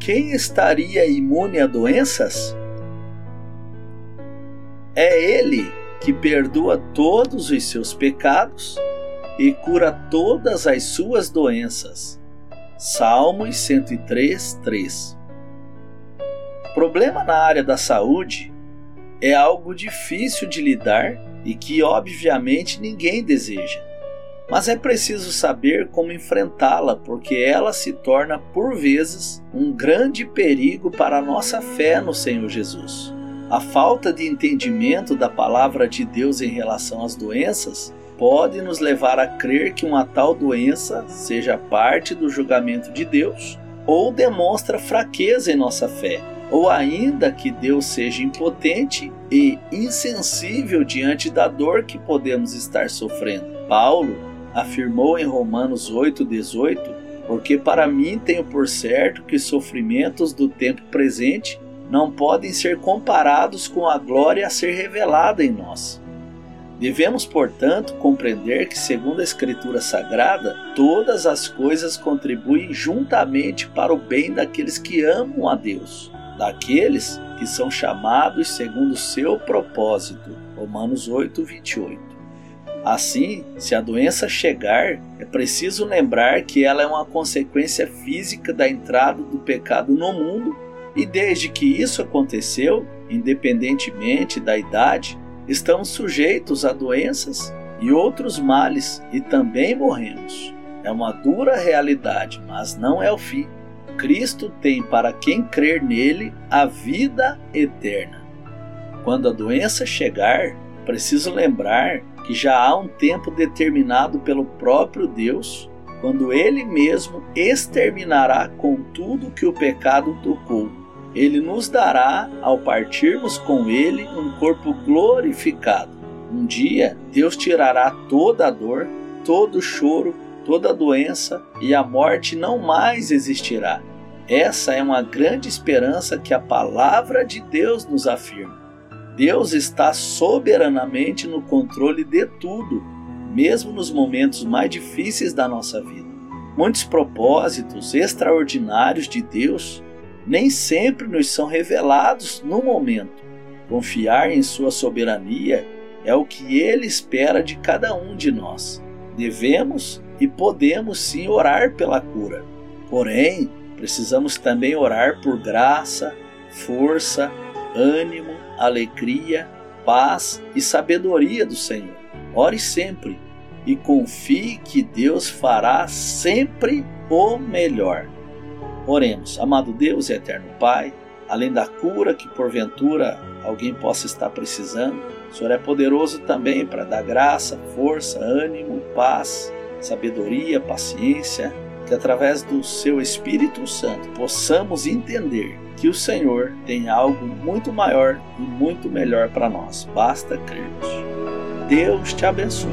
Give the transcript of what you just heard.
quem estaria imune a doenças? É Ele que perdoa todos os seus pecados e cura todas as suas doenças. Salmos 103, 3. Problema na área da saúde é algo difícil de lidar e que, obviamente, ninguém deseja. Mas é preciso saber como enfrentá-la, porque ela se torna, por vezes, um grande perigo para a nossa fé no Senhor Jesus. A falta de entendimento da palavra de Deus em relação às doenças pode nos levar a crer que uma tal doença seja parte do julgamento de Deus ou demonstra fraqueza em nossa fé, ou ainda que Deus seja impotente e insensível diante da dor que podemos estar sofrendo. Paulo afirmou em Romanos 8:18, porque para mim tenho por certo que os sofrimentos do tempo presente não podem ser comparados com a glória a ser revelada em nós. Devemos, portanto, compreender que, segundo a Escritura Sagrada, todas as coisas contribuem juntamente para o bem daqueles que amam a Deus, daqueles que são chamados segundo o seu propósito. Romanos 8, 28. Assim, se a doença chegar, é preciso lembrar que ela é uma consequência física da entrada do pecado no mundo, e desde que isso aconteceu, independentemente da idade, estamos sujeitos a doenças e outros males e também morremos. É uma dura realidade, mas não é o fim. Cristo tem para quem crer nele a vida eterna. Quando a doença chegar, preciso lembrar que já há um tempo determinado pelo próprio Deus, quando ele mesmo exterminará com tudo que o pecado tocou ele nos dará, ao partirmos com Ele, um corpo glorificado. Um dia, Deus tirará toda a dor, todo o choro, toda a doença e a morte não mais existirá. Essa é uma grande esperança que a palavra de Deus nos afirma. Deus está soberanamente no controle de tudo, mesmo nos momentos mais difíceis da nossa vida. Muitos propósitos extraordinários de Deus nem sempre nos são revelados no momento. Confiar em Sua soberania é o que Ele espera de cada um de nós. Devemos e podemos sim orar pela cura. Porém, precisamos também orar por graça, força, ânimo, alegria, paz e sabedoria do Senhor. Ore sempre e confie que Deus fará sempre o melhor. Oremos, amado Deus e eterno Pai, além da cura que porventura alguém possa estar precisando, o Senhor é poderoso também para dar graça, força, ânimo, paz, sabedoria, paciência, que através do seu Espírito Santo possamos entender que o Senhor tem algo muito maior e muito melhor para nós. Basta crermos. Deus te abençoe.